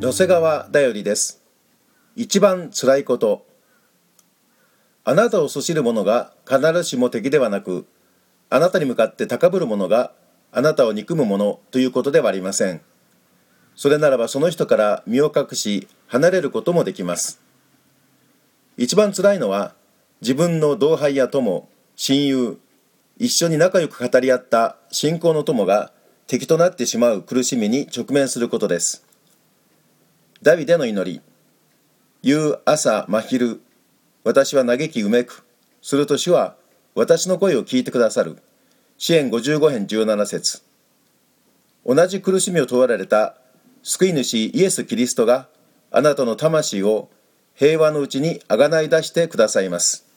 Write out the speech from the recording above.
巨瀬川だよりです。一番つらいこと。あなたをそしる者が必ずしも敵ではなくあなたに向かって高ぶる者があなたを憎む者ということではありません。それならばその人から身を隠し離れることもできます。一番つらいのは自分の同輩や友親友一緒に仲良く語り合った信仰の友が敵となってしまう苦しみに直面することです。ダビデの祈り。夕朝真昼。私は嘆きうめく。すると主は私の声を聞いてくださる。支援55編17節。同じ苦しみを問われた救い主イエス・キリストがあなたの魂を平和のうちにあがない出してくださいます。